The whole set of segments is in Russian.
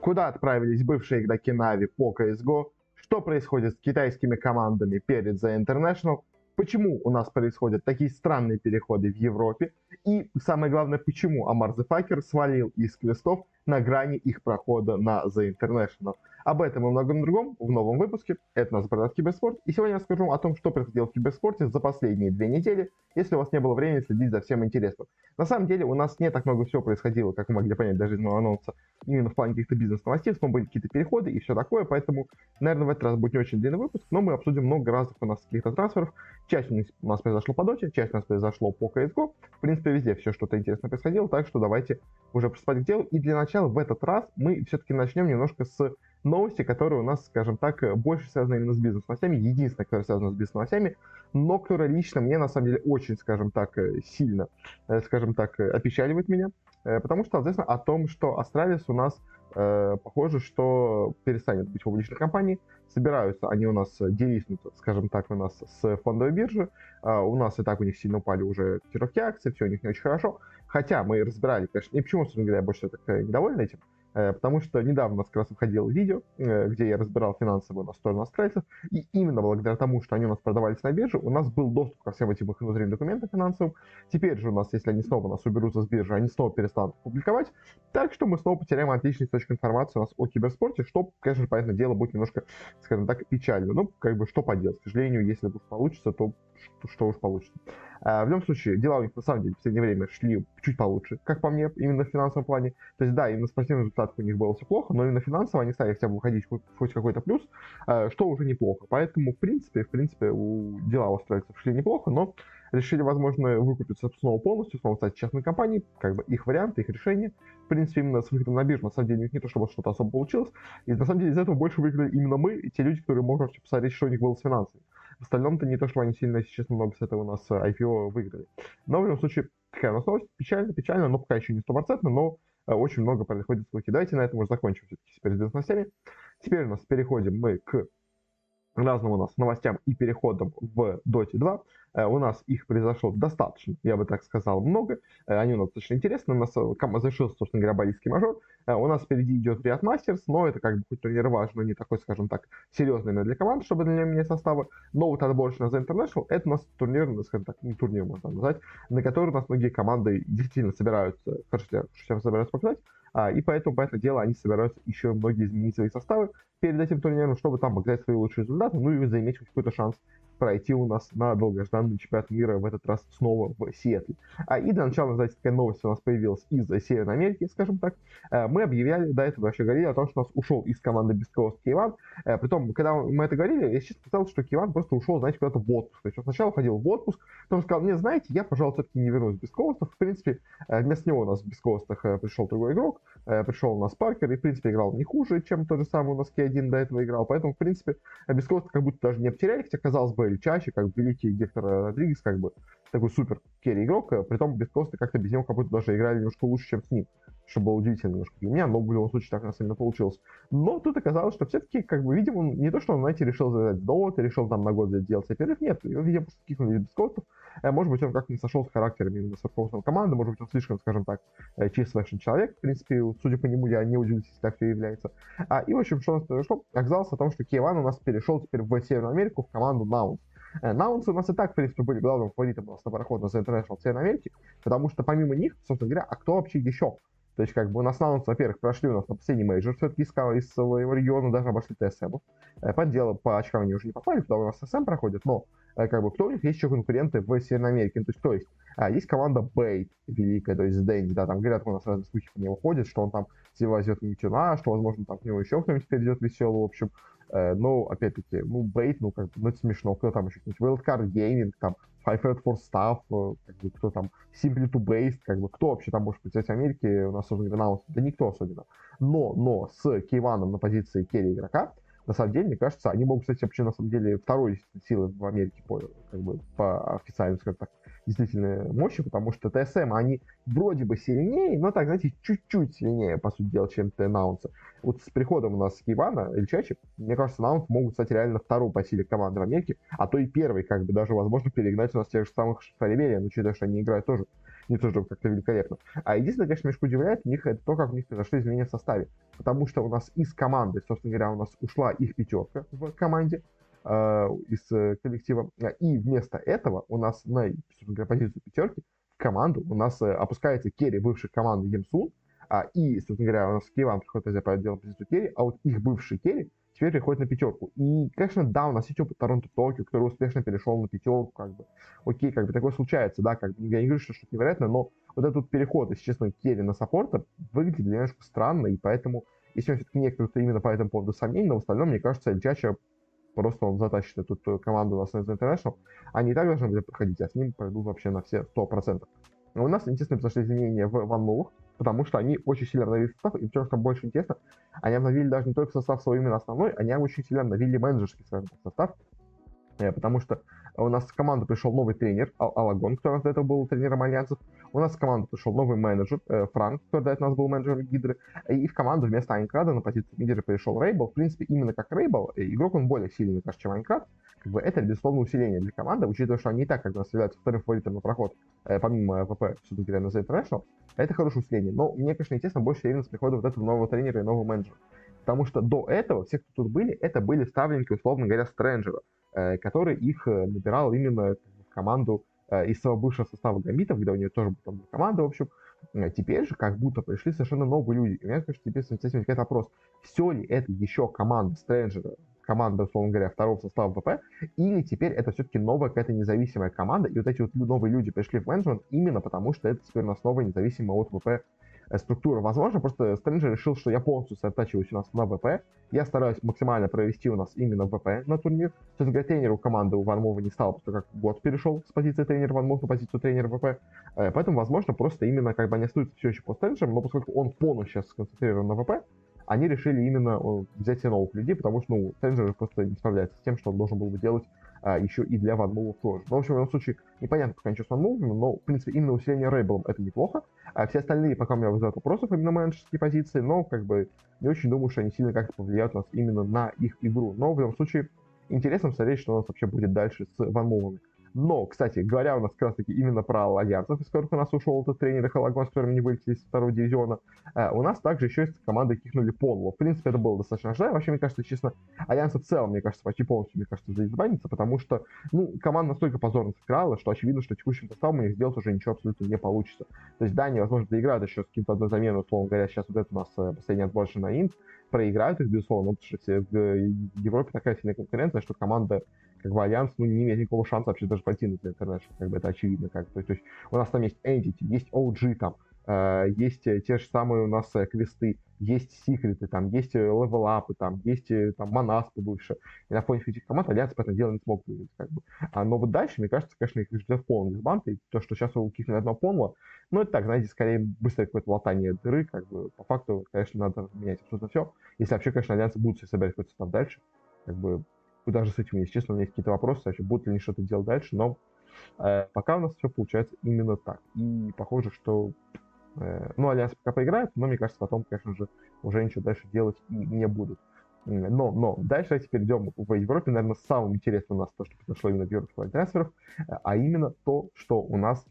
Куда отправились бывшие игроки Нави по CSGO? Что происходит с китайскими командами перед The International? Почему у нас происходят такие странные переходы в Европе? И самое главное, почему Амар Факер свалил из квестов на грани их прохода на The International? Об этом и многом другом в новом выпуске. Это нас «Продать Киберспорт». И сегодня я расскажу о том, что происходило в киберспорте за последние две недели, если у вас не было времени следить за всем интересным. На самом деле у нас не так много всего происходило, как вы могли понять даже из моего анонса, именно в плане каких-то бизнес-новостей, но были какие-то переходы и все такое, поэтому, наверное, в этот раз будет не очень длинный выпуск, но мы обсудим много разных у нас каких-то трансферов. Часть у нас произошло по доте, часть у нас произошло по CSGO. В принципе, везде все что-то интересное происходило, так что давайте уже приступать к делу. И для начала в этот раз мы все-таки начнем немножко с новости, которые у нас, скажем так, больше связаны именно с бизнес-новостями, единственное, которое связано с бизнес-новостями, но которое лично мне, на самом деле, очень, скажем так, э, сильно, э, скажем так, э, опечаливает меня, потому что, соответственно, о том, что Астралис у нас похоже, что перестанет быть публичной компанией, собираются они у нас делиснуть, скажем так, у нас с фондовой биржи, у нас и так у них сильно упали уже котировки акций, все у них не очень хорошо, хотя мы разбирали, конечно, и почему, собственно говоря, я больше так недоволен этим, Э, потому что недавно у нас как раз выходило видео, э, где я разбирал финансовую на сторону австралийцев, и именно благодаря тому, что они у нас продавались на бирже, у нас был доступ ко всем этим их внутренним документам финансовым. Теперь же у нас, если они снова нас уберутся с биржи, они снова перестанут публиковать, так что мы снова потеряем отличный источник информации у нас о киберспорте, что, конечно, понятное дело, будет немножко, скажем так, печально. Ну, как бы, что поделать, к сожалению, если уж получится, то что, уж получится. А, в любом случае, дела у них на самом деле в последнее время шли чуть получше, как по мне, именно в финансовом плане. То есть, да, именно спортивный результат у них было все плохо, но именно финансово они стали хотя бы выходить хоть, какой-то плюс, а, что уже неплохо. Поэтому, в принципе, в принципе, у дела у австралийцев шли неплохо, но решили, возможно, выкупиться снова полностью, снова стать частной компанией, как бы их вариант, их решение. В принципе, именно с выходом на биржу, на самом деле, у них не то, чтобы что-то особо получилось. И на самом деле из этого больше выиграли именно мы, и те люди, которые могут вообще посмотреть, что у них было с финансами. В остальном-то не то, что они сильно, если честно, много с этого у нас э, IPO выиграли. Но в любом случае, такая у нас новость, печально, печально, но пока еще не стопроцентно, но э, очень много происходит слухи. Давайте на этом уже закончим все-таки теперь с бизнес-новостями. Теперь у нас переходим мы к разным у нас новостям и переходам в Dota 2. Э, у нас их произошло достаточно, я бы так сказал, много. Э, они у нас достаточно интересны. У нас э, завершился, собственно говоря, балийский мажор. У нас впереди идет Риад Мастерс, но это как бы хоть турнир важный, не такой, скажем так, серьезный для команд, чтобы для меня состава. Но вот отборочный на The International, это у нас турнир, ну, скажем так, не турнир можно назвать, на который у нас многие команды действительно собираются, хорошо, сейчас собираются показать. А, и поэтому, по этому делу, они собираются еще многие изменить свои составы перед этим турниром, чтобы там показать свои лучшие результаты, ну и заиметь какой-то шанс пройти у нас на долгожданный чемпионат мира в этот раз снова в Сиэтле. А и для начала, знаете, такая новость у нас появилась из Северной Америки, скажем так. Э, мы объявляли, до этого вообще говорили о том, что у нас ушел из команды Бескост Киеван. Э, притом, когда мы это говорили, я честно сказал, что Киеван просто ушел, знаете, куда-то в отпуск. То есть он сначала ходил в отпуск, потом сказал, мне, знаете, я, пожалуй, все-таки не вернусь в Бескостов. В принципе, э, вместо него у нас в Бескостах пришел другой игрок, пришел у нас Паркер, и, в принципе, играл не хуже, чем тот же самый у нас К1 до этого играл. Поэтому, в принципе, Бескост как будто даже не потеряли, хотя, казалось бы, или чаще, как великий Гектор Родригес, как бы, такой супер керри игрок, при том без как-то без него как будто даже играли немножко лучше, чем с ним, что было удивительно немножко для меня, но в любом случае так на самом деле получилось. Но тут оказалось, что все-таки, как бы, видимо, не то, что он, знаете, решил завязать довод, решил там на год сделать перерыв, нет, видимо, просто без костов, э, может быть, он как-то не сошел с характерами именно с руководством команды, может быть, он слишком, скажем так, э, чистый человек, в принципе, судя по нему, я не удивлюсь, если так все является. А, и, в общем, что у нас произошло? Оказалось о том, что K1 у нас перешел теперь в Северную Америку в команду Nouns. Э, Наунсы у нас и так, в принципе, были главным фаворитом у нас на проход на The International Северной Америке, потому что помимо них, собственно говоря, а кто вообще еще? То есть, как бы у нас Наунсы, во-первых, прошли у нас на последний мейджор, все-таки из, из своего региона даже обошли TSM. Э, под дело, по очкам они уже не попали, потому у нас TSM проходит, но э, как бы кто у них есть еще конкуренты в Северной Америке? Ну, то есть, кто есть? А, есть команда Бейт великая, то есть Дэнди, да, там говорят, у нас разные слухи по нему ходят, что он там возьмет Митюна, что, возможно, там к нему еще кто-нибудь перейдет веселый, в общем. Э, но, опять-таки, ну, бейт, ну, как бы, ну, это смешно. Кто там еще? Wildcard Gaming, там, Five Red for Staff, э, как бы, кто там, Simply to Base, как бы, кто вообще там может представить Америки у нас особенно Гранаус? Да никто особенно. Но, но с Кейваном на позиции керри игрока, на самом деле, мне кажется, они могут, кстати, вообще, на самом деле, второй силы в Америке по, как бы, по официальным, скажем так, действительно мощи, потому что ТСМ, они вроде бы сильнее, но так, знаете, чуть-чуть сильнее, по сути дела, чем Наунса. Вот с приходом у нас Ивана или Чачи, мне кажется, Наунс могут стать реально второй по силе команды в Америке, а то и первый, как бы даже, возможно, перегнать у нас тех же самых Шаривериан, учитывая, что они играют тоже не тоже как-то великолепно. А единственное, конечно, немножко удивляет, у них это то, как у них произошли изменения в составе. Потому что у нас из команды, собственно говоря, у нас ушла их пятерка в команде, из э, коллектива. И вместо этого у нас на, позицию пятерки в команду у нас э, опускается керри бывшей команды Емсун, а, и, собственно говоря, у нас K1 приходит по делать позицию керри, а вот их бывший керри теперь переходит на пятерку. И, конечно, да, у нас есть опыт Торонто Токио, который успешно перешел на пятерку, как бы. Окей, как бы такое случается, да, как бы. Я не говорю, что что-то невероятное, но вот этот переход, если честно, керри на саппорта выглядит немножко странно, и поэтому, если у все-таки некоторые именно по этому поводу сомнений, но в остальном, мне кажется, Эльчача просто он затащит эту команду на International, они и так должны были проходить, а с ним пройдут вообще на все 100%. Но у нас, естественно, произошли изменения в ванмувах, потому что они очень сильно обновили состав, и причем, что больше интересно, они обновили даже не только состав свой именно основной, они очень сильно обновили менеджерский, скажем состав, потому что у нас в команду пришел новый тренер, Алагон, который до этого был тренером Альянсов. У нас в команду пришел новый менеджер, э, Франк, который до этого у нас был менеджером Гидры. И в команду вместо Айнкрада на позицию лидера пришел Рейбл. В принципе, именно как Рейбл, э, игрок он более сильный, мне кажется, чем Айнкрад. Как бы это, безусловно, усиление для команды, учитывая, что они и так как бы являются вторым фаворитом на проход, э, помимо ВП, все-таки на The International. Это хорошее усиление. Но мне, конечно, естественно, больше уверен с приходом вот этого нового тренера и нового менеджера. Потому что до этого все, кто тут были, это были ставленники, условно говоря, Стрэнджера. Э, который их э, набирал именно в команду э, из своего бывшего состава гамбитов, где у нее тоже была команда, в общем. Теперь же как будто пришли совершенно новые люди. И у меня, конечно, теперь возникает вопрос, все ли это еще команда Стрэнджера, команда, условно говоря, второго состава ВП, или теперь это все-таки новая какая-то независимая команда, и вот эти вот новые люди пришли в менеджмент именно потому, что это теперь у нас новая независимая от ВП Э, структура. Возможно, просто Стрэнджер решил, что я полностью сосредотачиваюсь у нас на ВП. Я стараюсь максимально провести у нас именно ВП на турнир. Честно говоря, тренеру команды у Ван не стало, потому как год перешел с позиции тренера Ван на позицию тренера ВП. Э, поэтому, возможно, просто именно как бы они остаются все еще по Стрэнджерам, но поскольку он полностью сейчас сконцентрирован на ВП, они решили именно взять себе новых людей, потому что, ну, Стрэнджер просто не справляется с тем, что он должен был бы делать а, еще и для ванмувов тоже. Но, в общем, в любом случае, непонятно пока ничего с ванмувами, но, в принципе, именно усиление рейблом это неплохо. А все остальные пока у меня вызывают вопросов именно менеджерские позиции, но, как бы, не очень думаю, что они сильно как-то повлияют у нас именно на их игру. Но, в любом случае, интересно посмотреть, что у нас вообще будет дальше с ванмувами. Но, кстати, говоря у нас как раз таки именно про альянсов, из которых у нас ушел этот тренер Халагон, с которыми не вылетели из второго дивизиона, э, у нас также еще есть команда кихнули Понло. В принципе, это было достаточно ожидаемо. Вообще, мне кажется, честно, альянсы в целом, мне кажется, почти полностью, мне кажется, заизбанится, потому что, ну, команда настолько позорно сыграла, что очевидно, что текущим составом у них сделать уже ничего абсолютно не получится. То есть, да, они, возможно, еще с каким-то одной заменой, условно говоря, сейчас вот это у нас э, последний отборочный на Инт, проиграют их, безусловно, потому что в Европе такая сильная конкуренция, что команда как бы Альянс ну, не имеет никакого шанса вообще даже пойти на International, как бы это очевидно. Как то, то есть у нас там есть Entity, есть OG там, э, есть э, те же самые у нас э, квесты, есть секреты, там, есть левелапы, там, есть там Манаспы бывшие. И на фоне этих команд Альянс по этому делу не смог выиграть, как бы. А, но вот дальше, мне кажется, конечно, их ждет полный дисбанд, и то, что сейчас у Кихна одно полного, ну, это так, знаете, скорее быстрое какое-то латание дыры, как бы, по факту, конечно, надо менять абсолютно все. Если вообще, конечно, Альянсы будут собирать какой-то состав дальше, как бы, даже с этим, если честно, у меня есть какие-то вопросы, вообще будут ли они что-то делать дальше, но э, пока у нас все получается именно так. И похоже, что э, ну, Альянс пока поиграет, но мне кажется, потом, конечно же, уже ничего дальше делать не будут. Но, но дальше давайте перейдем в Европе, наверное, самым интересным у нас то, что произошло именно в Европе трансферов, а именно то, что у нас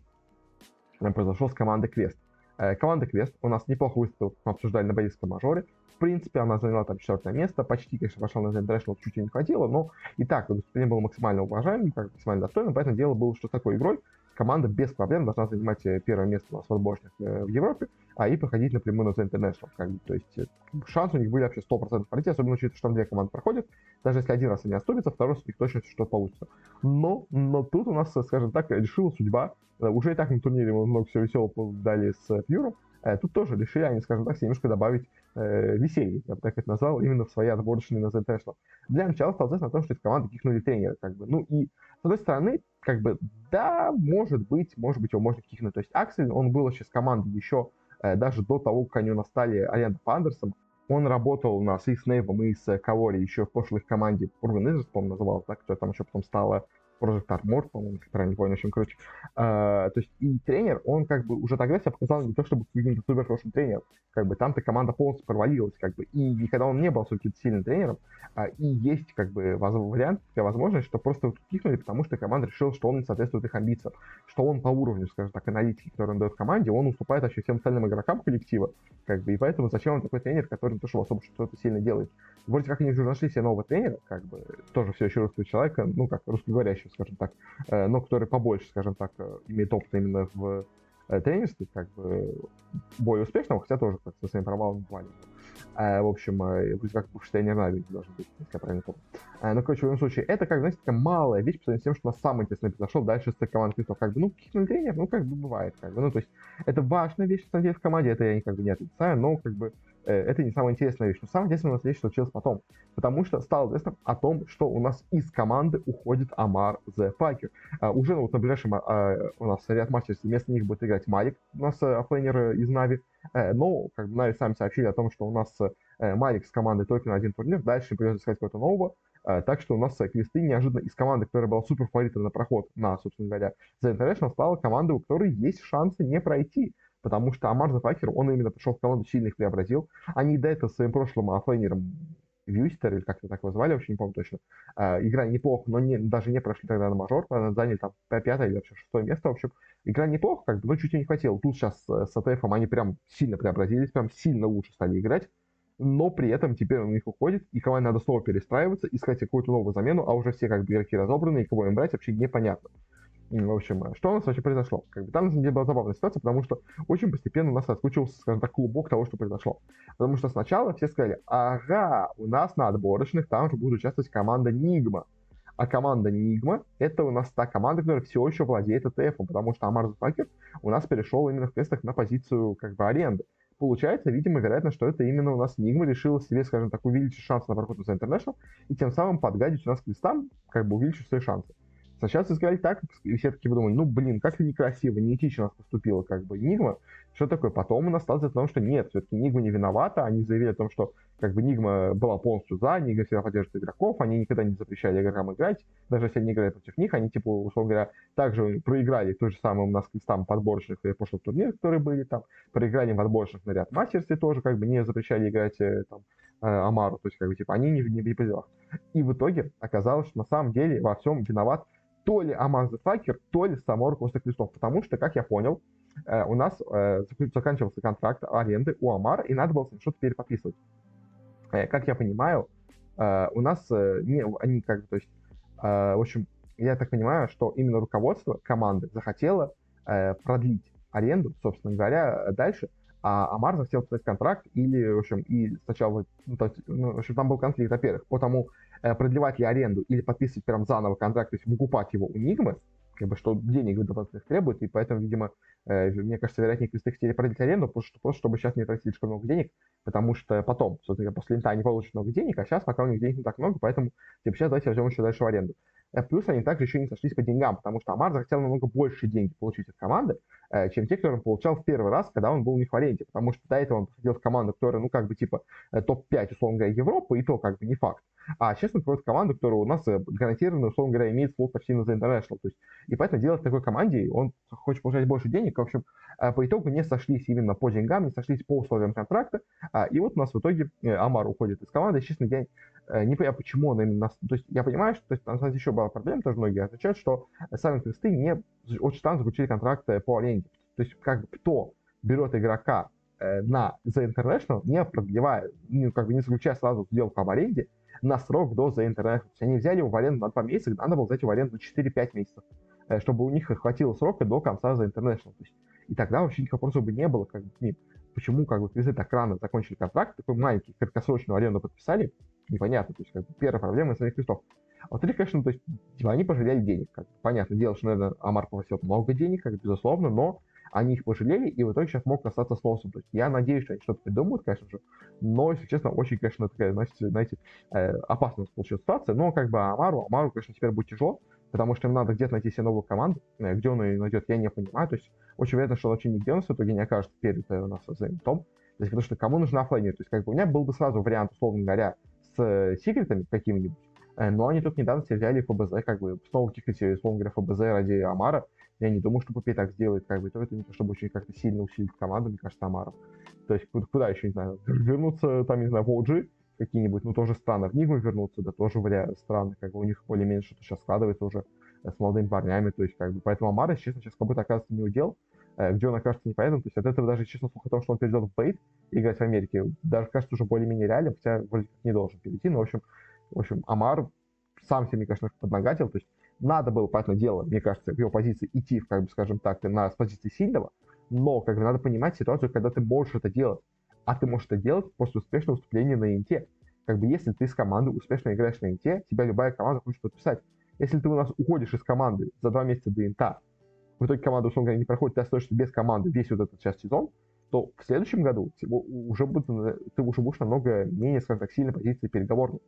э, произошло с командой Квест. Э, команда Квест у нас неплохо выступила, мы обсуждали на Борисском мажоре. В принципе, она заняла там четвертое место, почти, конечно, пошла на International, чуть не хватило, но и так выступление было максимально уважаемым, максимально достойным, поэтому дело было, что с такой игрой команда без проблем должна занимать э, первое место у нас в отборочных э, в Европе, а и проходить напрямую на International. Как бы, то есть э, шансы у них были вообще 100% пройти, особенно учитывая, что там две команды проходят. Даже если один раз они оступятся, второй раз у них точно что-то получится. Но, но тут у нас, скажем так, решила судьба. Уже и так на турнире мы много всего веселого дали с Пьюром. Тут тоже решили они, скажем так, немножко добавить э, веселье, я бы так это назвал, именно в свои отборочные на The International. Для начала столкнулся на том, что эти команды кихнули тренера, как бы. Ну и, с одной стороны, как бы, да, может быть, может быть, его можно кихнуть. То есть Аксель, он был еще с командой еще э, даже до того, как они у нас стали Арианом Андерсом. Он работал у нас и с Нейвом, и с Кавори еще в прошлой команде Urban Isers, по-моему, называлась, да, которая там еще потом стала Project Armor, по-моему, если правильно понял, в общем, короче. А, то есть и тренер, он как бы уже тогда себя показал не то чтобы каким-то супер хорошим тренером, как бы там-то команда полностью провалилась, как бы, и, и когда он не был супер сильным тренером, а, и есть как бы вариант, такая возможность, что просто кикнули, потому что команда решила, что он не соответствует их амбициям, что он по уровню, скажем так, аналитики, который он дает команде, он уступает вообще всем остальным игрокам коллектива, как бы, и поэтому зачем он такой тренер, который не то, что особо что-то сильно делает. Вроде как они уже нашли себе нового тренера, как бы, тоже все еще русского человека, ну, как русскоговорящего, скажем так, э, но который побольше, скажем так, э, имеет опыт именно в э, тренерстве, как бы, более успешного, хотя тоже как со своим провалом в в общем, вроде как бывший тренер Нави должен быть, если я правильно помню. ну, короче, в любом случае, это, как, знаете, такая малая вещь по сравнению с тем, что у нас самое интересное произошло дальше с командой Крестов. Как бы, ну, кикнул тренер, ну, как бы бывает, как бы, ну, то есть, это важная вещь, на самом деле, в команде, это я как бы не отрицаю, но, как бы, это не самая интересная вещь. Но самое интересное у нас вещь случилась потом. Потому что стало известно о том, что у нас из команды уходит Амар The Fucker. А, уже вот на ближайшем а, у нас ряд матчей вместо них будет играть Малик, у нас а, из Нави. Но, как бы Нави сами сообщили о том, что у нас а, Малик с командой только на один турнир, дальше придется искать какого-то нового. Так что у нас квесты неожиданно из команды, которая была супер фаворитом на проход на, собственно говоря, The International, стала командой, у которой есть шансы не пройти потому что Амар The Fucker, он именно пришел в команду, сильно их преобразил. Они до этого своим прошлым оффлейнером Вьюстер, или как-то так его звали, вообще не помню точно, э, играли неплохо, но не, даже не прошли тогда на мажор, заняли там пятое или вообще шестое место, в общем, игра неплохо, как бы, но чуть не хватило. Тут сейчас э, с ATF они прям сильно преобразились, прям сильно лучше стали играть, но при этом теперь он у них уходит, и команде надо снова перестраиваться, искать какую-то новую замену, а уже все как бы игроки разобраны, и кого им брать вообще непонятно. В общем, что у нас вообще произошло? Как бы, там, на самом деле, была забавная ситуация, потому что очень постепенно у нас раскручивался, скажем так, клубок того, что произошло. Потому что сначала все сказали, ага, у нас на отборочных там же будет участвовать команда Нигма. А команда Нигма — это у нас та команда, которая все еще владеет ETF, потому что Амар Зафакер у нас перешел именно в тестах на позицию как бы аренды. Получается, видимо, вероятно, что это именно у нас Нигма решила себе, скажем так, увеличить шансы на проход на International и тем самым подгадить у нас к листам, как бы увеличить свои шансы. Сначала все сказали так, и все таки подумали, ну, блин, как это некрасиво, неэтично у нас поступила как бы Нигма. Что такое? Потом у нас стало о том, что нет, все-таки Нигма не виновата. Они заявили о том, что как бы Нигма была полностью за, Нигма всегда поддерживает игроков, они никогда не запрещали игрокам играть, даже если они играли против них, они, типа, условно говоря, также проиграли то же самое у нас там подборочных и прошлых турнирах, которые были там, проиграли в отборочных на ряд мастерстве тоже, как бы не запрещали играть э, там э, Амару, то есть, как бы, типа, они не, не, не. И в итоге оказалось, что на самом деле во всем виноват то ли Амаз Факер, то ли само руководство крестов. Потому что, как я понял, э, у нас э, заканчивался контракт аренды у Амара, и надо было что-то переподписывать. Э, как я понимаю, у нас не, они как бы, то есть, в общем, я так понимаю, что именно руководство команды захотело продлить аренду, собственно говоря, дальше, а Амар захотел подписать контракт или, в общем, и сначала, ну, то ну, в общем, там был конфликт, во-первых, потому Э, продлевать ли аренду или подписывать прям заново контракт, то есть выкупать его у Нигмы, как бы, что денег дополнительных требует, и поэтому, видимо, э, мне кажется, вероятнее квесты хотели продлить аренду, просто, просто чтобы сейчас не тратить слишком много денег, потому что потом, собственно, после лента они получат много денег, а сейчас пока у них денег не так много, поэтому, типа, сейчас давайте возьмем еще дальше в аренду. Э, плюс они также еще не сошлись по деньгам, потому что Амар захотел намного больше денег получить от команды, э, чем те, которые он получал в первый раз, когда он был них в аренде. Потому что до этого он приходил в команду, которая, ну, как бы, типа, топ-5, условно говоря, Европы, и то, как бы, не факт. А сейчас он приводит команду, которая у нас э, гарантированно, условно говоря, имеет слот почти на The International. То есть, и поэтому делать такой команде, он хочет получать больше денег. В общем, э, по итогу не сошлись именно по деньгам, не сошлись по условиям контракта. А, и вот у нас в итоге э, Амар уходит из команды. Честно, я не понимаю, почему он именно... То есть я понимаю, что то есть, на еще была проблема, тоже многие отвечают, что сами квесты не очень странно заключили контракт по аренде. То есть как бы кто берет игрока на The International, не продлевая, ну, как бы не заключая сразу сделку об аренде, на срок до The International. То есть они взяли его в аренду на 2 месяца, надо было взять его в аренду на 4-5 месяцев, э, чтобы у них хватило срока до конца The International. То есть, и тогда вообще никаких вопросов бы не было, как бы, не, почему как бы квизы так рано закончили контракт, такой маленький, краткосрочную аренду подписали, непонятно. То есть, как бы, первая проблема самих квестов. А во-вторых, конечно, то есть, типа, они пожалели денег. Как, понятно дело, что, наверное, Амар попросил много денег, как, безусловно, но они их пожалели, и в итоге сейчас могут остаться с носом. То есть я надеюсь, что они что-то придумают, конечно же, но, если честно, очень, конечно, такая, знаете, знаете э, опасная получилась ситуация, но как бы Амару, Амару, конечно, теперь будет тяжело, потому что им надо где-то найти себе новую команду, э, где он ее найдет, я не понимаю, то есть очень вероятно, что он вообще нигде он в итоге не окажется перед э, у нас за том, то есть потому что кому нужна оффлейнер, то есть как бы у меня был бы сразу вариант, условно говоря, с секретами какими-нибудь, но они тут недавно все взяли ФБЗ, как бы, снова кикать, условно говоря, ФБЗ ради Амара. Я не думаю, что Пупей так сделает, как бы, то это не то, чтобы очень как-то сильно усилить команду, мне кажется, Амара. То есть куда, куда еще, не знаю, вернуться, там, не знаю, в OG какие-нибудь, ну, тоже странно, в Нигму вернуться, да, тоже вариант странно, как бы у них более-менее что-то сейчас складывается уже с молодыми парнями, то есть, как бы, поэтому Амара, честно, сейчас как будто оказывается не удел, Э, где он окажется непонятным. То есть от этого даже, честно, слух о том, что он перейдет в бейт играть в Америке, даже кажется уже более-менее реально, хотя вроде как не должен перейти. Но, в общем, в общем, Амар сам себе, мне кажется, поднагатил. То есть надо было, понятное дело, мне кажется, в его позиции идти, как бы, скажем так, на с позиции сильного, но как бы надо понимать ситуацию, когда ты можешь это делать. А ты можешь это делать после успешного выступления на Инте. Как бы если ты с командой успешно играешь на Инте, тебя любая команда хочет подписать. Если ты у нас уходишь из команды за два месяца до Инта, в итоге команда, условно говоря, не проходит, ты остаешься без команды весь вот этот сейчас сезон, то в следующем году тебе уже будет, ты уже будешь намного менее, скажем так, сильной позиции переговорной.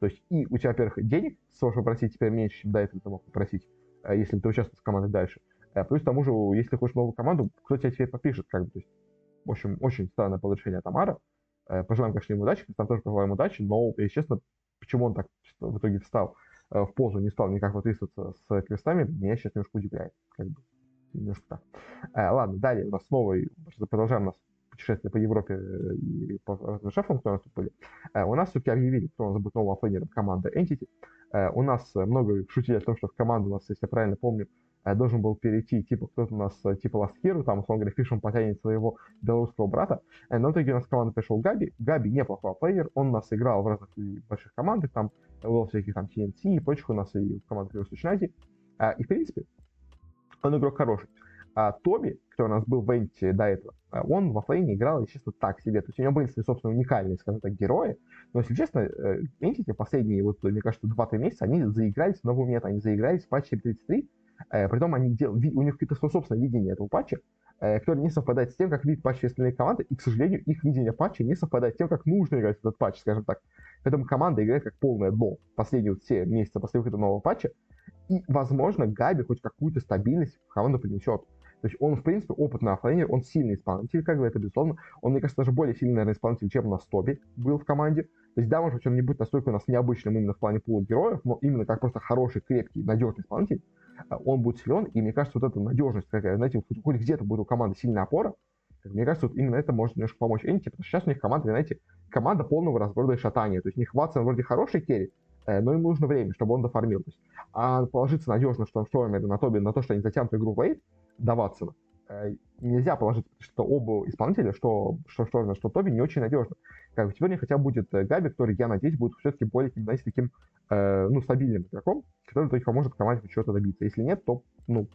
То есть и у тебя, во-первых, денег сможешь попросить теперь меньше, чем до этого ты мог попросить, э, если ты участвуешь с командой дальше. Э, плюс к тому же, если хочешь новую команду, кто тебя теперь подпишет, как бы, то есть, в общем, очень странное получение от Амара. Э, пожелаем, конечно, ему удачи, там тоже пожелаем удачи, но, если честно, почему он так в итоге встал в позу, не стал никак выписываться с крестами, меня сейчас немножко удивляет. Как бы немножко так. Э, ладно, далее у нас снова, продолжаем у нас путешествие по Европе э, и по разным шефам, кто у нас были. Э, у нас все-таки объявили, кто у нас будет новым оффлейнером команды Entity. Э, у нас много шутили о том, что в команду у нас, если я правильно помню, э, должен был перейти, типа, кто-то у нас, э, типа, Last Hero, там, условно говоря, Фишем потянет своего белорусского брата. Э, но в итоге у нас в команду пришел Габи. Габи неплохой плеер, он у нас играл в разных больших командах, там, был всяких там TNT и прочих у нас и в команде Восточной Азии. И, в принципе, он игрок хороший. А Тоби, который у нас был в Энте до этого, а, он во флейне играл, естественно, так себе. То есть у него были свои, собственно, уникальные, скажем так, герои. Но, если честно, Entity э, последние, вот, мне кажется, 2-3 месяца, они заигрались в новый мета, они заигрались в патче 33, э, притом они дел... у них какое-то свое собственное видение этого патча, э, не совпадает с тем, как видят патчи остальные команды, и, к сожалению, их видение патча не совпадает с тем, как нужно играть в этот патч, скажем так. Поэтому команда играет как полное дно последние вот все месяцы после выхода нового патча, и, возможно, Габи хоть какую-то стабильность в команду принесет. То есть он, в принципе, опытный оффлейнер, он сильный исполнитель, как бы это безусловно. Он, мне кажется, даже более сильный, наверное, исполнитель, чем у нас Тоби был в команде. То есть, да, может быть, он не будет настолько у нас необычным именно в плане пула героев, но именно как просто хороший, крепкий, надежный исполнитель, а, он будет силен, и мне кажется, вот эта надежность, какая, знаете, хоть, хоть где-то будет у команды сильная опора, мне кажется, вот именно это может немножко помочь Энти, потому что сейчас у них команда, знаете, команда полного разброда и шатания. То есть у них Ватсон вроде хороший керри, э, но ему нужно время, чтобы он дофармил. То есть, а положиться надежно, что, что на Тоби, на то, что они затянут игру в Ватсона, Э, нельзя положить, что оба исполнителя, что, что Шторна, что Тоби, не очень надежно. Как бы сегодня хотя будет э, Габи, который, я надеюсь, будет все-таки более, знаете, таким, э, ну, стабильным игроком, который только поможет команде чего-то добиться. Если нет, то, ну,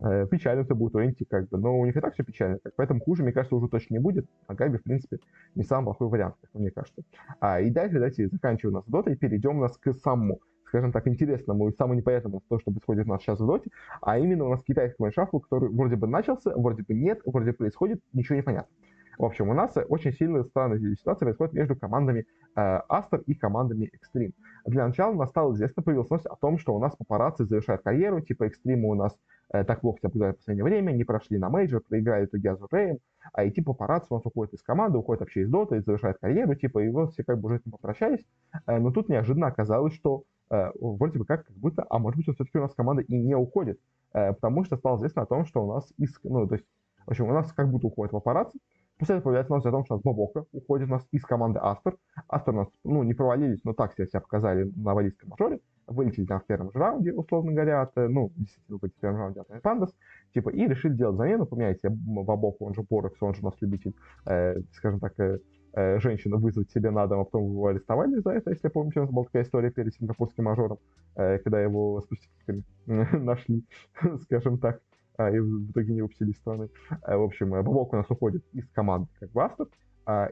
э, печально это будет у Энти, как бы, но у них и так все печально. Так, поэтому хуже, мне кажется, уже точно не будет, а Габи, в принципе, не самый плохой вариант, как мне кажется. А, и дальше, давайте заканчиваем у нас дотой и перейдем у нас к самому скажем так, интересному и самому непонятному то, что происходит у нас сейчас в доте, а именно у нас китайский майншафл, который вроде бы начался, вроде бы нет, вроде бы происходит, ничего не понятно. В общем, у нас очень сильная странная ситуация происходит между командами э, Aster и командами Extreme. Для начала у нас стало известно, появилась новость о том, что у нас папарацци завершают карьеру, типа Xtreme у нас э, так плохо себя в последнее время, не прошли на мейджор, проиграли итоге Азуреем, а и типа папарацци у нас уходит из команды, уходит вообще из доты, завершает карьеру, типа, и вот все как бы уже с ним попрощались. Э, но тут неожиданно оказалось, что вроде бы как, как будто, а может быть, все-таки у нас команда и не уходит, э, потому что стало известно о том, что у нас из, ну, то есть, в общем, у нас как будто уходит папарацци, После этого появляется новость о том, что у нас Бобока уходит у нас из команды Астер. Астер у нас, ну, не провалились, но так себя, себя показали на валийском мажоре. Вылетели там в первом же раунде, условно говоря, от, ну, действительно, в первом раунде от Пандас. Типа, и решили делать замену, поменять себе Бобоку, он же Порекс, он же у нас любитель, э, скажем так, э, э, женщину вызвать себе на дом, а потом его арестовали за это, если помните, у нас была такая история перед сингапурским мажором, э, когда его с пустяками нашли, скажем так, а, и в итоге не выпустили из страны. А, в общем, э, Бобок у нас уходит из команды как бы Астер,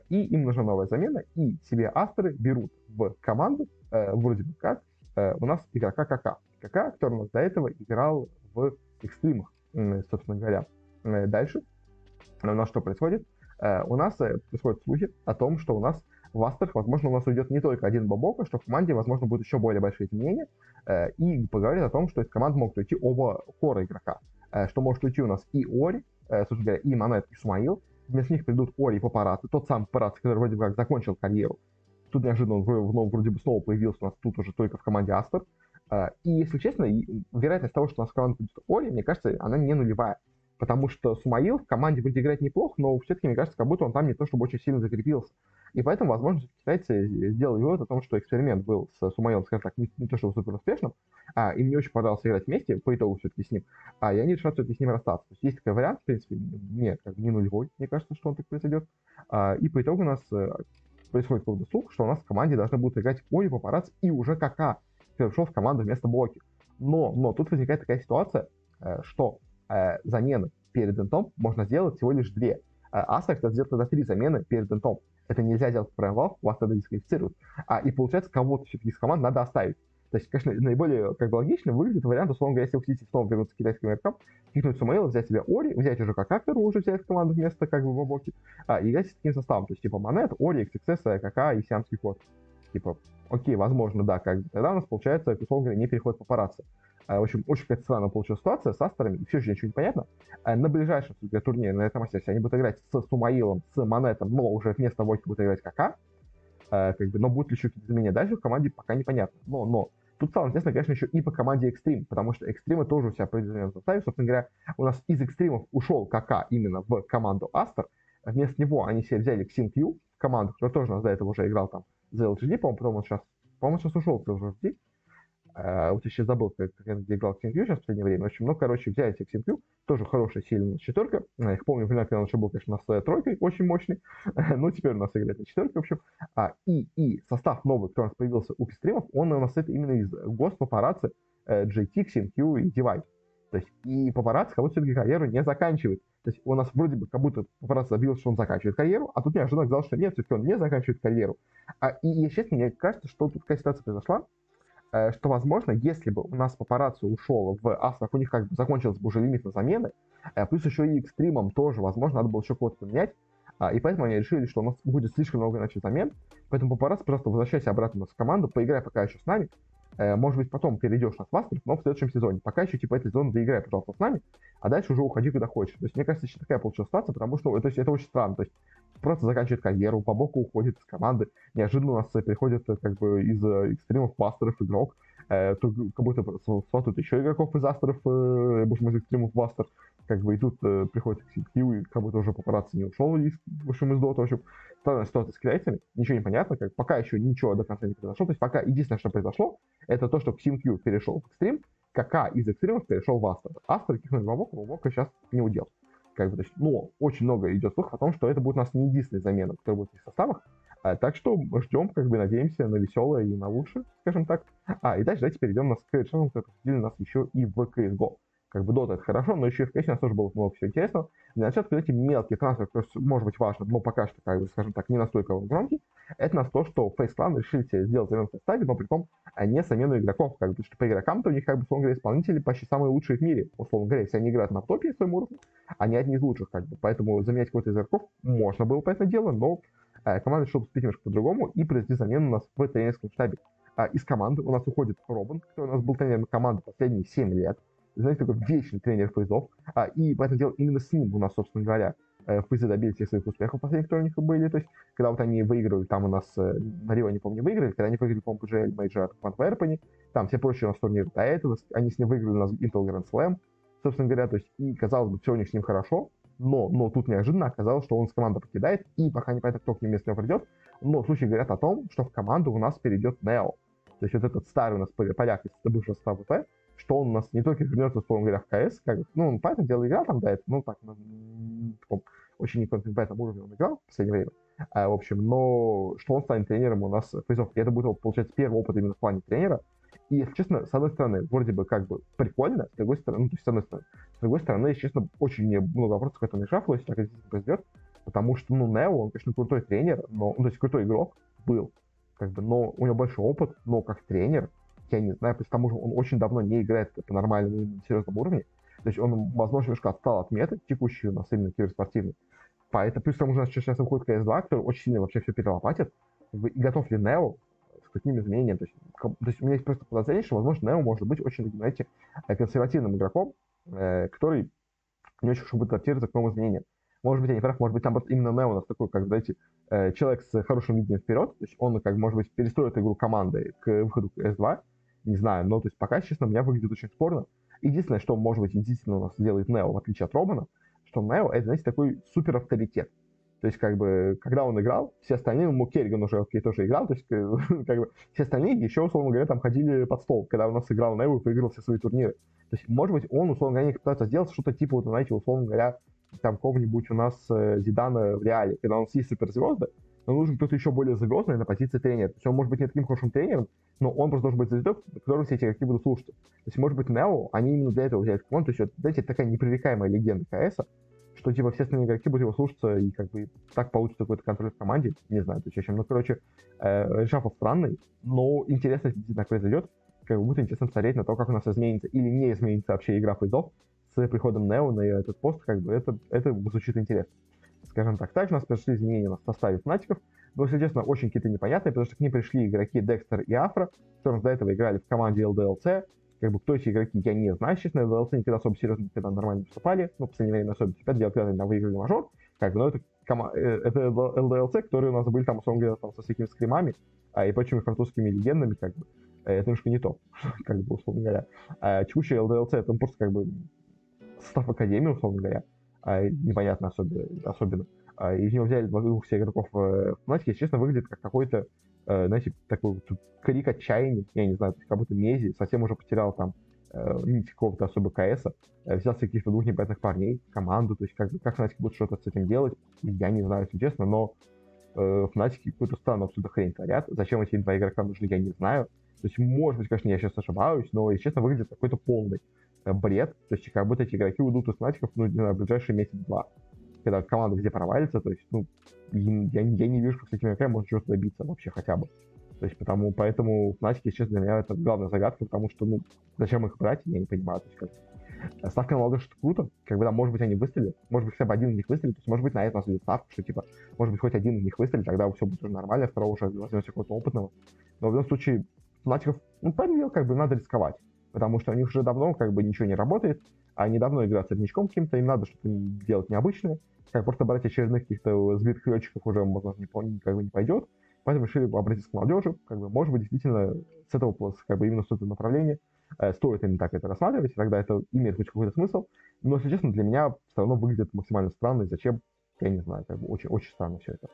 и им нужна новая замена, и себе Астеры берут в команду, э, вроде бы как, э, у нас игрока КК. КК, который у нас до этого играл в экстримах, собственно говоря. Дальше у нас что происходит? У нас происходят слухи о том, что у нас в Астерах, возможно, у нас уйдет не только один Бобок, а что в команде, возможно, будут еще более большие изменения, и поговорит о том, что из команды могут уйти оба кора игрока. Э, что может уйти у нас и Ори, э, собственно говоря, и Манет Исмаил. Вместо них придут Ори и Папараты, тот самый Папараты, который вроде как закончил карьеру, тут неожиданно он вроде бы снова появился у нас тут уже только в команде Астер. И, если честно, вероятность того, что у нас в команде будет Ори, мне кажется, она не нулевая. Потому что Сумаил в команде вроде играет неплохо, но все-таки, мне кажется, как будто он там не то чтобы очень сильно закрепился. И поэтому, возможно, китайцы сделали вывод о том, что эксперимент был с Сумаилом, скажем так, не, не то чтобы супер успешным, а им не очень понравилось играть вместе, по итогу все-таки с ним, а, и они решат все-таки с ним расстаться. То есть есть такой вариант, в принципе, не, как, не нулевой, мне кажется, что он так произойдет. А, и по итогу у нас э, происходит поводу слух, что у нас в команде должны будут играть Ори, Папарац и уже Кака, пришел в команду вместо Блоки. Но, но тут возникает такая ситуация, э, что э, замены перед интом можно сделать всего лишь две. А Астер это сделать тогда три замены перед интом. Это нельзя делать в провал, вас тогда дисквалифицируют. А, и получается, кого-то все-таки из команд надо оставить. То есть, конечно, наиболее как бы, логично выглядит вариант, условно говоря, если вы хотите снова вернуться к китайским игрокам, кикнуть Сумаила, взять себе Ори, взять уже как Актеру, уже взять команду вместо как бы Бобоки, а, и играть с таким составом. То есть, типа, Монет, Ори, XXS, КК и Сиамский код. Типа, окей, возможно, да, как бы тогда у нас получается, условно говоря, не переход по парации. В общем, очень какая-то странная получилась ситуация с Астерами, все еще ничего не понятно. На ближайшем турнире, на этом мастере, они будут играть с Сумаилом, с Монетом, но уже вместо Войки будут играть КК. Как бы, но будут ли еще какие-то изменения дальше в команде, пока непонятно. Но, но, Тут самое интересное, конечно, еще и по команде Extreme, потому что Extreme тоже у себя определенном составе. Собственно говоря, у нас из Extreme ушел КК именно в команду Астер. Вместо него они себе взяли XinQ, команду, которая тоже у нас до этого уже играл там за LGD, по-моему, потом он сейчас, по-моему, сейчас ушел с LGD. Uh, вот я сейчас забыл, как, как где играл Ксинкью сейчас в последнее время. В общем, ну, короче, взяли Ксинкью, тоже хорошая, сильная четверка. Я их помню, когда он еще был, конечно, с тройкой, очень мощный. но теперь у нас играет на четверке, в общем. А, и, и состав новый, который у нас появился у экстримов, он у нас это именно из ГОСТ, Папарацци, JT, Ксинкью и Дивай. То есть, и Папарацци как будто все-таки карьеру не заканчивает. То есть, у нас вроде бы как будто Папарацци забил, что он заканчивает карьеру, а тут неожиданно оказалось, что нет, все-таки он не заканчивает карьеру. А, и, если честно, мне кажется, что тут такая ситуация произошла, что, возможно, если бы у нас папарацци ушел в Астрах, у них как бы закончился бы уже лимит на замены, э, плюс еще и экстримом тоже, возможно, надо было еще кого-то поменять, а, и поэтому они решили, что у нас будет слишком много иначе замен, поэтому папарацци просто возвращайся обратно в команду, поиграй пока еще с нами, э, может быть, потом перейдешь на Свастров, но в следующем сезоне. Пока еще, типа, этот сезон доиграй, пожалуйста, с нами, а дальше уже уходи куда хочешь. То есть, мне кажется, еще такая получилась ситуация, потому что то есть, это очень странно. То есть, просто заканчивает карьеру, по боку уходит из команды, неожиданно у нас приходит как бы из экстримов пасторов игрок, э, как будто сватают еще игроков из астеров, э, больше из экстримов в астер, как бы и тут э, приходит Кью, и как будто уже папарацци не ушел из, в общем, из дота, в общем, странная ситуация с китайцами, ничего не понятно, как, пока еще ничего до конца не произошло, то есть пока единственное, что произошло, это то, что Кью перешел в экстрим, КК из экстримов перешел в астер. Астер кикнули Вавока, Вавока сейчас не удел. Как бы, то но очень много идет слухов о том, что это будет у нас не единственная замена, которая будет в составах, а, так что ждем, как бы надеемся на веселое и на лучшее, скажем так. А, и дальше давайте перейдем на скриншотом, который посетили нас еще и в CSGO. Как бы Dota это хорошо, но еще и в CS у нас тоже было много всего интересного. Для начала, эти мелкие трансферы, которые может быть важно, но пока что, как бы, скажем так, не настолько громкий, это нас то, что Face Clan решили себе сделать замену составе, но при том а не замену игроков, как бы, что по игрокам-то у них, как бы, условно говоря, исполнители почти самые лучшие в мире, условно говоря, если они играют на топе своем уровне, они одни из лучших, как бы, поэтому заменять кого-то из игроков можно было, по это дело, но а, команда решила поступить немножко по-другому и произвести замену у нас в тренерском штабе. А, из команды у нас уходит Робин, который у нас был тренером команды последние 7 лет. Знаете, такой вечный тренер фейзов. А, и поэтому дело именно с ним у нас, собственно говоря, э, фейзы добились всех своих успехов последних, которые у них были. То есть, когда вот они выигрывали, там у нас э, на Рио, не помню, выиграли, когда они выиграли, по-моему, PGL Major в Антверпене, там все прочие у нас турниры до этого, они с ним выиграли у нас Intel Grand Slam, собственно говоря, то есть, и, казалось бы, все у них с ним хорошо, но, но тут неожиданно оказалось, что он с команды покидает, и пока не понятно, кто к ним вместо него придет, но слухи говорят о том, что в команду у нас перейдет Нео. То есть вот этот старый у нас поляк из бывшего состава ВП, что он у нас не только вернется, условно говоря, в КС, как, ну, он, понятно, дело играл там, да, это, ну, так, на, таком очень неконкурентном уровне он играл в последнее время, а, в общем, но что он станет тренером у нас фейзов, и это будет, получается, первый опыт именно в плане тренера, и, если честно, с одной стороны, вроде бы как бы прикольно, с другой стороны, ну, то есть, с одной стороны. С другой стороны, если честно, очень много вопросов к этому шафлу, если так это произойдет, потому что, ну, Нео, он, конечно, крутой тренер, но, ну, то есть, крутой игрок был, как бы, но у него большой опыт, но как тренер, я не знаю, потому что он очень давно не играет по нормальному, серьезному уровне, то есть он, возможно, немножко отстал от меты, текущей у нас именно киберспортивной. Поэтому, плюс к тому же сейчас выходит CS2, который очень сильно вообще все перелопатит. И готов ли Нео каким изменениям. То есть, то есть у меня есть просто подозрение, что, возможно, Нео может быть очень, знаете, консервативным игроком, э, который не очень хорошо будет адаптироваться к новым изменениям. может быть, я не прав, может быть, наоборот, именно Нео у нас такой, как, знаете, э, человек с хорошим видением вперед, то есть он, как, может быть, перестроит игру команды к выходу S2, не знаю, но, то есть, пока, честно, у меня выглядит очень спорно. Единственное, что, может быть, единственное у нас делает Нео, в отличие от Робана, что Нео, это, знаете, такой супер авторитет. То есть, как бы, когда он играл, все остальные, ну, Керриган уже окей, тоже играл, то есть, как бы, все остальные еще, условно говоря, там ходили под стол, когда у нас играл Нео и выиграл все свои турниры. То есть, может быть, он, условно говоря, пытается сделать что-то типа, вот, знаете, условно говоря, там какого-нибудь у нас э, Зидана в реале, когда у нас есть суперзвезды, но нужен кто-то еще более звездный на позиции тренера. То есть он может быть не таким хорошим тренером, но он просто должен быть звездой, которого все эти игроки будут слушаться. То есть, может быть, Нео, они именно для этого взяли команду. То есть, вот, знаете, такая непререкаемая легенда КС, что типа все остальные игроки будут его слушаться, и как бы так получится какой-то контроль в команде. Не знаю, то есть, общем, ну, короче, э, решафл странный, но интересно действительно произойдет. Как бы будет интересно смотреть на то, как у нас изменится или не изменится вообще игра призов с приходом Нео на этот пост, как бы это, это звучит интересно. Скажем так. Также у нас пришли изменения на составе фнатиков, но, естественно, очень какие-то непонятные, потому что к ним пришли игроки Декстер и Афро, которые до этого играли в команде LDLC. Как бы кто эти игроки, я не знаю, честно, LDLC никогда особо серьезно никогда нормально не выступали, ну, в последнее время особенно, теперь делают когда выиграли мажор, как бы, но это, кома- э, это LDLC, которые у нас были там, условно говоря, там, со всякими скримами а, и прочими французскими легендами, как бы, э, это немножко не то, как бы, условно говоря. А текущий LDLC, это просто, как бы, состав Академии, условно говоря, а, непонятно особенно, особенно. А, из него взяли двух все игроков в Фнатике, если честно, выглядит как какой-то, э, знаете, такой вот крик отчаяния, я не знаю, как будто Мези совсем уже потерял там э, нить какого-то особо КСа, э, взял каких-то двух непонятных парней, команду, то есть как, как Фнатик будет что-то с этим делать, я не знаю, если честно, но э, Фнатики какую-то странную абсолютно хрень творят, зачем эти два игрока нужны, я не знаю, то есть, может быть, конечно, я сейчас ошибаюсь, но, если честно, выглядит какой-то полный бред. То есть, как будто эти игроки уйдут из Фнатиков, ну, не знаю, в ближайшие месяц-два. Когда команда где провалится, то есть, ну, я, я не вижу, как с этими игроками можно чего-то добиться вообще хотя бы. То есть, потому, поэтому Фнатики, честно, для меня это главная загадка, потому что, ну, зачем их брать, я не понимаю. То есть, как... Ставка на молодежь это круто, как бы, да, может быть, они выстрелят, может быть, хотя бы один из них выстрелит, то есть, может быть, на это у нас будет ставка, что, типа, может быть, хоть один из них выстрелит, тогда все будет уже нормально, второго уже возьмете какого-то опытного. Но в любом случае, Фнатиков, ну, понял, как бы, надо рисковать потому что у них уже давно как бы ничего не работает, а они давно играют с среднячком каким-то, им надо что-то делать необычное, как просто брать очередных каких-то сбитых летчиков уже, возможно, не, как бы не пойдет, поэтому решили обратиться к молодежи, как бы, может быть, действительно, с этого как бы именно с этого направления э, стоит именно так это рассматривать, и тогда это имеет хоть какой-то смысл, но, если честно, для меня все равно выглядит максимально странно, и зачем, я не знаю, как бы очень, очень странно все это.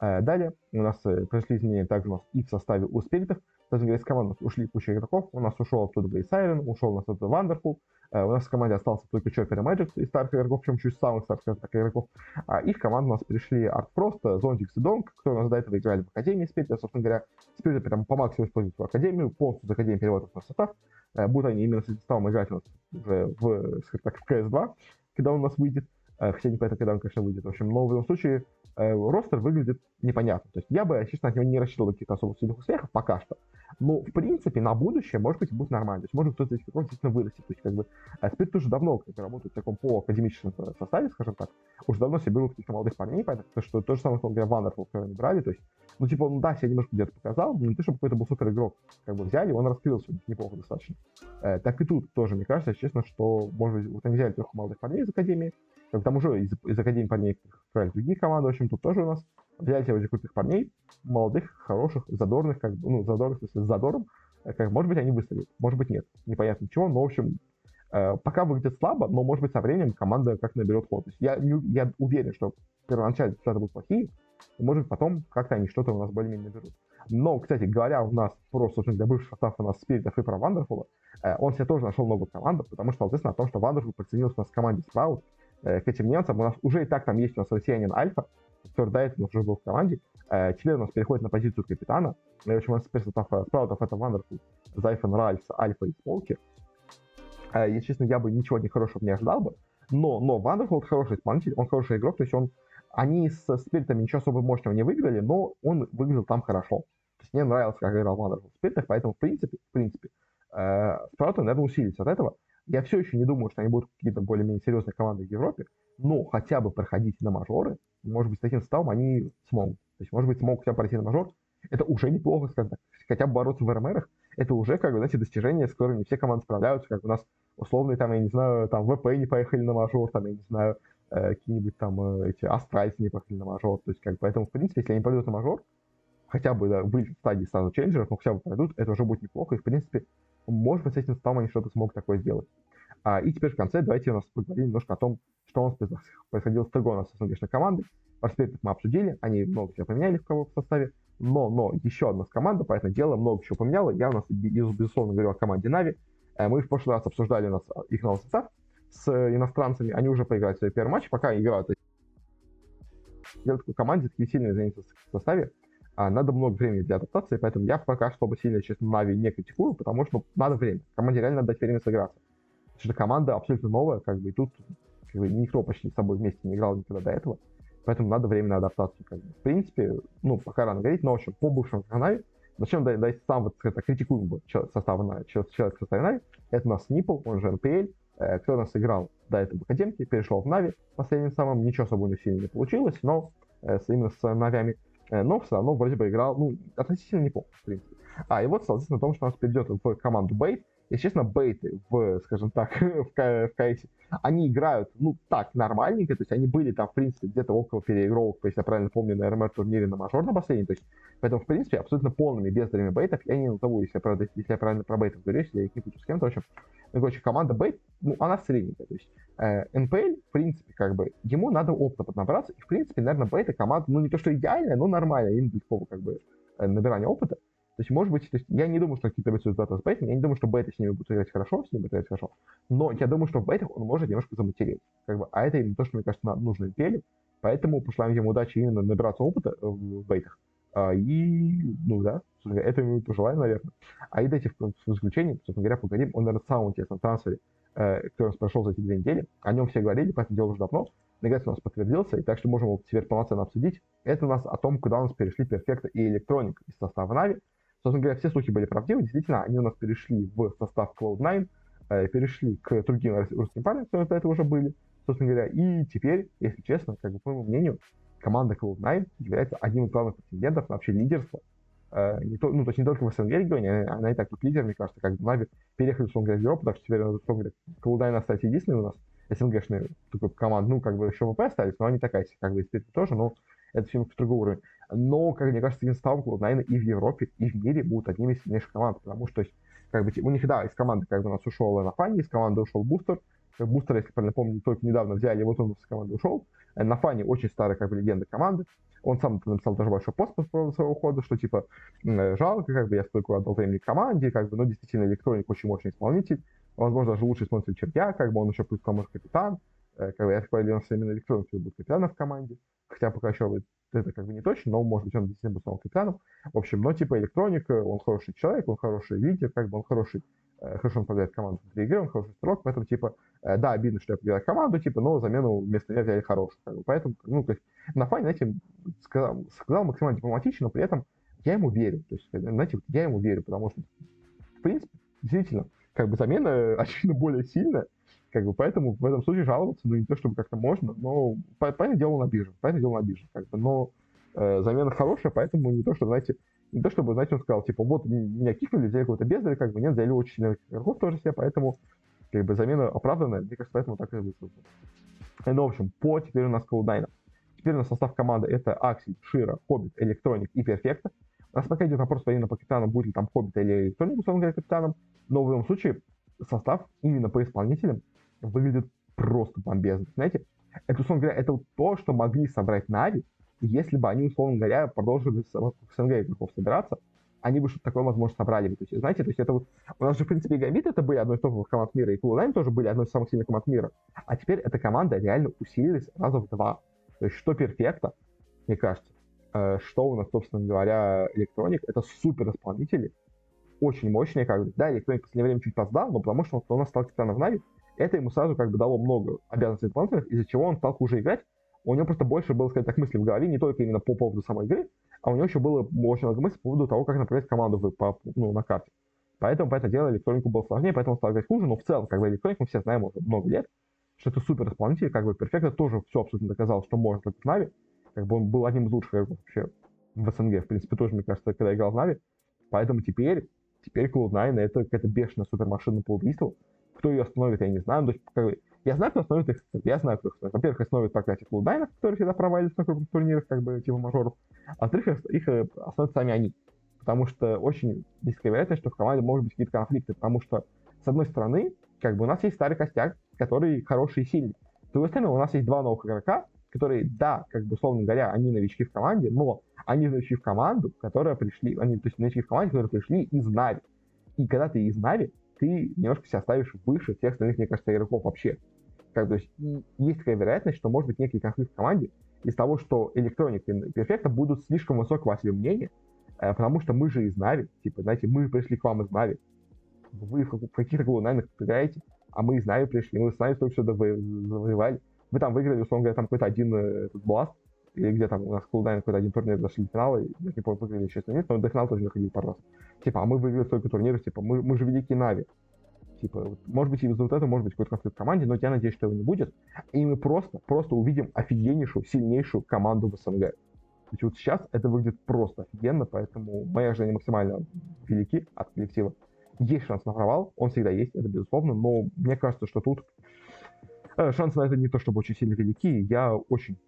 Э, далее у нас э, произошли изменения также у нас и в составе у спиритов, даже из команды ушли куча игроков. У нас ушел оттуда Блейз Сайрен, ушел у нас оттуда Вандерфул. Uh, у нас в команде остался только Чоппер и Мэджик из старых игроков, причем чуть самых старых игроков. А их команду у нас пришли Арт Просто, Зонтикс и Донг, которые у нас до этого играли в Академии Спирит. Собственно говоря, Спирит прям по максимуму используют свою Академию, полностью из Академии переводят на состав. Uh, будут они именно с этим составом играть у нас уже в, так, в CS2, когда он у нас выйдет. Uh, хотя непонятно, когда он, конечно, выйдет. В общем, но в любом случае, э, ростер выглядит непонятно. То есть я бы, честно, от него не рассчитывал каких-то особо сильных успехов пока что. Но, в принципе, на будущее, может быть, будет нормально. То есть, может, кто-то из игроков действительно вырастет. То есть, как бы, а Спирит тоже давно как работает в таком полуакадемическом составе, скажем так. Уже давно себе берут каких-то молодых парней, поэтому что то же самое, что, например, Вандерфул, который они брали. То есть, ну, типа, он, да, себя немножко где-то показал, но не то, чтобы какой-то был супер игрок. Как бы взяли, он раскрылся неплохо достаточно. Э, так и тут тоже, мне кажется, честно, что, может быть, вот они взяли трех молодых парней из Академии, к тому же из, из Академии парней брали другие команды, в общем, тут тоже у нас взяли себе очень крутых парней, молодых, хороших, задорных, как ну, задорных, в смысле, с задором, э, как, может быть, они выстрелят, может быть, нет, непонятно чего, но, в общем, э, пока выглядит слабо, но, может быть, со временем команда как наберет ход. Я, я уверен, что первоначально результаты будут плохие, и, может быть, потом как-то они что-то у нас более-менее наберут. Но, кстати, говоря у нас про, собственно, для бывших состав у нас Спиритов и про Вандерфула, э, он себе тоже нашел новую команду, потому что, соответственно, о том, что Вандерфул подценился у нас в команде Спраут, э, к этим немцам, у нас уже и так там есть у нас россиянин Альфа, который до этого уже был в команде. Э, член у нас переходит на позицию капитана. И, в общем, у нас теперь Спраутов это Вандерфул, Зайфен, Ральс, Альфа и Смолки. Э, если честно, я бы ничего не хорошего не ожидал бы. Но, но Вандерфул хороший исполнитель, он хороший игрок, то есть он они с спиритами ничего особо мощного не выиграли, но он выглядел там хорошо. То есть мне нравилось, как играл Вандерфул в спиритах, поэтому, в принципе, в принципе, э, Спрауты, наверное, усилились от этого. Я все еще не думаю, что они будут какие-то более-менее серьезные команды в Европе, но хотя бы проходить на мажоры, может быть, с таким составом они смогут. То есть, может быть, смогут хотя бы пройти на мажор. Это уже неплохо, скажем так. Хотя бы бороться в РМРах, это уже, как бы, знаете, достижение, с которыми все команды справляются. Как у нас условные, там, я не знаю, там, ВП не поехали на мажор, там, я не знаю, э, какие-нибудь там э, эти астральцы не пошли на мажор. То есть, как, поэтому, в принципе, если они пойдут на мажор, хотя бы да, в стадии сразу челленджеров, но хотя бы пройдут, это уже будет неплохо. И, в принципе, может быть, с этим составом они что-то смогут такое сделать. А, и теперь в конце давайте у нас поговорим немножко о том, что у нас происходило с у нас СНГшной командой. Проспект мы обсудили, они много чего поменяли в кого в составе, но, но еще одна команда, поэтому дело много чего поменяла. Я у нас, безусловно, говорю о команде Нави. Э, мы в прошлый раз обсуждали у нас их новый состав с иностранцами, они уже поиграли свой первый матч, пока играют делать такой команде такие сильные изменения в составе, а надо много времени для адаптации, поэтому я пока что сильно, честно, Нави не критикую, потому что надо время. Команде реально надо дать время сыграться. Потому что команда абсолютно новая, как бы, и тут как бы, никто почти с собой вместе не играл никогда до этого, поэтому надо время на адаптацию. Как бы. В принципе, ну, пока рано говорить, но, в общем, по бывшему Нави, начнем дать, дать сам вот это критикуем состав Нави, человек в составе Нави, это у нас Нипл, он же НПЛ, э, кто у нас играл до этого в Академке, перешел в Нави, последним самым, ничего особо у сильно не получилось, но э, именно с Навями, но все равно вроде бы играл, ну, относительно неплохо, в принципе. А, и вот, соответственно, что у нас перейдет в команду Бейт, Естественно, бейты в, скажем так, в, в КС, они играют, ну, так, нормальненько, то есть они были там, в принципе, где-то около переигровок, если я правильно помню, на РМР турнире на мажор на последний, то есть, поэтому, в принципе, абсолютно полными бездарями бейтов я не назову, если я, правда, если я правильно про бейтов говорю, если я их не путаю с кем-то, в общем, ну, короче, команда бейт, ну, она средненькая, то есть, э, НПЛ, в принципе, как бы, ему надо опыта поднабраться, и, в принципе, наверное, бейта команда, ну, не то, что идеальная, но нормальная, им для такого, как бы, э, набирания опыта, то есть, может быть, то есть, я не думаю, что какие-то беты с бейтом, я не думаю, что беты с ними будут играть хорошо, с ними будут играть хорошо, но я думаю, что в бейтах он может немножко заматереть. Как бы, а это именно то, что, мне кажется, нужно Импеле, поэтому пожелаем ему удачи именно набираться опыта в бейтах. А, и, ну да, это ему пожелаем, наверное. А и дайте в, заключение, собственно говоря, поговорим о, наверное, самом интересном трансфере, э, который у нас прошел за эти две недели. О нем все говорили, поэтому дело уже давно. Наконец у нас подтвердился, и так что можем его теперь полноценно обсудить. Это у нас о том, куда у нас перешли Перфекта и Электроник из состава Нави. Собственно говоря, все слухи были правдивы. Действительно, они у нас перешли в состав Cloud9, э, перешли к другим русским парням, которые до этого уже были, собственно говоря. И теперь, если честно, как бы, по моему мнению, команда Cloud9 является одним из главных претендентов на вообще лидерство. Э, не то, ну, то есть не только в СНГ регионе, она, она и так тут лидер, мне кажется, как бы Нави переехали, условно говоря, в Европу, так что теперь, условно говоря, Cloud9 остается единственный у нас СНГшный такой команд, ну, как бы еще ВП остались, но они такая, как бы, и тоже, но это все немножко другой уровень. Но, как мне кажется, Инстаум, наверное, и в Европе, и в мире будут одними из сильнейших команд, потому что, то есть, как бы, у них, да, из команды, как бы, у нас ушел Нафани, из команды ушел Бустер, Бустер, если правильно помню, только недавно взяли, вот он из команды ушел. Нафани очень старая, как бы, легенда команды. Он сам написал даже большой пост по поводу своего ухода, что, типа, жалко, как бы, я столько отдал времени команде, как бы, но действительно, электроник очень мощный исполнитель, возможно, даже лучший исполнитель, чем я, как бы, он еще плюс к капитан, э, как бы, я так понял, что именно электроник будет капитаном в команде, хотя пока еще это как бы не точно, но может быть он действительно был самым капитаном. В общем, но типа электроника, он хороший человек, он хороший лидер, как бы он хороший, э, хорошо он подает команду в игры, он хороший строк, поэтому типа, э, да, обидно, что я подбираю команду, типа, но замену вместо меня взяли хорошую. Как бы, поэтому, ну, то есть, на фане, знаете, сказал, сказал максимально дипломатично, но при этом я ему верю. То есть, знаете, я ему верю, потому что, в принципе, действительно, как бы замена, очевидно, более сильная, как бы, поэтому в этом случае жаловаться, ну, не то чтобы как-то можно, но, понятное дело, на бирже, понятное дело, на бирже, как бы, но э, замена хорошая, поэтому не то, что, знаете, не то, чтобы, знаете, он сказал, типа, вот, меня кикнули, взяли какого-то бездаря, как бы, нет, взяли очень сильных игроков тоже себе, поэтому, как бы, замена оправданная, мне кажется, поэтому так и высказался. Ну, в общем, по теперь у нас Cloud9. Теперь у нас состав команды это Аксель, Шира, Хоббит, Электроник и Перфекта. У нас пока идет вопрос именно по капитану, будет ли там Хоббит или Электроник, условно говоря, капитаном, но в любом случае состав именно по исполнителям выглядит просто бомбезно. Знаете, это, условно говоря, это то, что могли собрать Нави, если бы они, условно говоря, продолжили в СНГ игроков собираться, они бы что-то такое, возможно, собрали бы. То есть, знаете, то есть это вот... У нас же, в принципе, Гамбит это были одной из топовых команд мира, и Cloud9 тоже были одной из самых сильных команд мира. А теперь эта команда реально усилилась раза в два. То есть, что Perfecto, мне кажется, э, что у нас, собственно говоря, electronic, это супер исполнители, очень мощные, как бы, да, electronic в последнее время чуть подсдал, но потому что он, он нас стал капитаном в NaVi, это ему сразу как бы дало много обязанностей дополнительных, из-за чего он стал хуже играть. У него просто больше было, сказать так, мыслей в голове, не только именно по поводу самой игры, а у него еще было очень много мыслей по поводу того, как направлять команду в, по, ну, на карте. Поэтому, по этому дело, электронику было сложнее, поэтому он стал играть хуже, но в целом, как бы электроник мы все знаем уже много лет, что это супер исполнитель, как бы Перфекта тоже все абсолютно доказал, что может в Нави, как бы он был одним из лучших игроков вообще в СНГ, в принципе, тоже, мне кажется, когда играл в Нави, поэтому теперь, теперь Cloud9 это какая-то бешеная супермашина по убийству, кто ее остановит, я не знаю. То есть, как бы, Я знаю, кто основывает их. Я знаю, кто их основывает. Во-первых, основывает проклятие Клоудайнов, которые всегда провалились на крупных турнирах, как бы, типа мажоров. А во-вторых, их э, основывают сами они. Потому что очень низкая вероятность, что в команде могут быть какие-то конфликты. Потому что, с одной стороны, как бы у нас есть старый костяк, который хороший и сильный. С другой стороны, у нас есть два новых игрока, которые, да, как бы, условно говоря, они новички в команде, но они новички в команду, которая пришли, они, то есть новички в команде, которые пришли из Нави. И когда ты из NaVi, ты немножко себя ставишь выше всех остальных, мне кажется, игроков вообще. Как, то есть есть такая вероятность, что может быть некий конфликт в команде из того, что electronic и Perfecto будут слишком высокого о себе мнения, э, потому что мы же из NaVi, типа, знаете, мы пришли к вам из NaVi, вы в, каких-то глубинах играете, а мы из NaVi пришли, мы с NaVi только что завоевали, вы там выиграли, условно говоря, там какой-то один э, этот BLAST, или где там у нас Cloud9 какой-то один турнир зашли в финал, и я не помню, выиграли еще нет, но до финала тоже заходили пару раз. Типа, а мы выиграли столько турниров, типа, мы, мы же великие Нави. Типа, может быть, из-за вот этого может быть какой-то конфликт в команде, но я надеюсь, что его не будет. И мы просто, просто увидим офигеннейшую, сильнейшую команду в СНГ. То есть вот сейчас это выглядит просто офигенно, поэтому мои ожидания максимально велики от коллектива. Есть шанс на провал, он всегда есть, это безусловно, но мне кажется, что тут э, шансы на это не то чтобы очень сильно велики. Я очень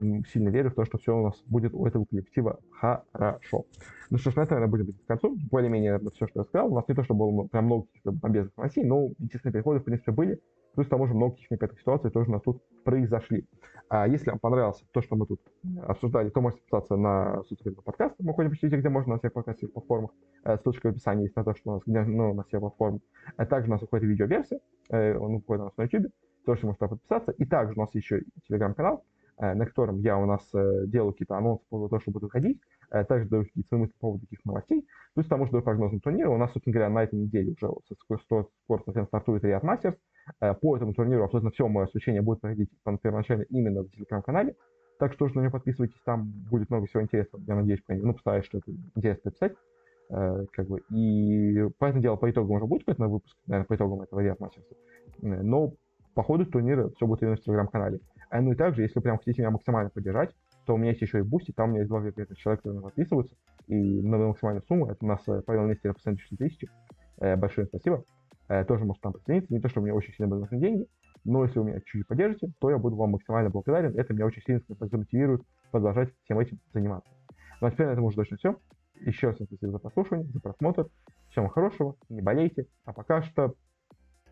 сильно верю в то, что все у нас будет у этого коллектива хорошо. Ну что ж, на этом, наверное, будем к концу. Более-менее все, что я сказал. У нас не то, что было прям много каких-то бомбезных новостей, но естественно переходы, в принципе, были. Плюс к тому же много каких-то непонятных ситуаций тоже у нас тут произошли. А если вам понравилось то, что мы тут обсуждали, то можете подписаться на субсcribe подкаст. Мы ходим почти где можно, на всех подкастах платформах. Э, ссылочка в описании есть на то, что у нас, ну, на всех платформах. А также у нас выходит видеоверсия, э, он выходит у нас на YouTube, тоже можете подписаться. И также у нас еще телеграм-канал, на котором я у нас э, делаю какие-то анонсы по тому, что будет выходить, э, также даю какие-то свои мысли по поводу таких новостей, плюс к тому, что даю прогноз на турниры. У нас, собственно говоря, на этой неделе уже скоро, совсем стартует Riyadh Masters. По этому турниру абсолютно все мое освещение будет проходить первоначально именно в телеграм-канале, так что тоже на него подписывайтесь, там будет много всего интересного, я надеюсь, ну, постараюсь что-то интересное писать. как бы, и поэтому дело по итогам уже будет какой-то выпуск, наверное, по итогам этого Riyadh Masters. Но по ходу турнира все будет именно в телеграм-канале. А, ну и также, если прям хотите меня максимально поддержать, то у меня есть еще и Boosty, там у меня есть два человека, которые подписываются, и на максимальную сумму, это у нас э, Павел Нестер по 4 тысячи, э, большое спасибо, э, тоже можете там присоединиться, не то, что у меня очень сильно нужны деньги, но если вы меня чуть-чуть поддержите, то я буду вам максимально благодарен, это меня очень сильно замотивирует продолжать всем этим заниматься. Ну а теперь на этом уже точно все. Еще раз спасибо за прослушивание, за просмотр. Всем хорошего, не болейте, а пока что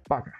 пока.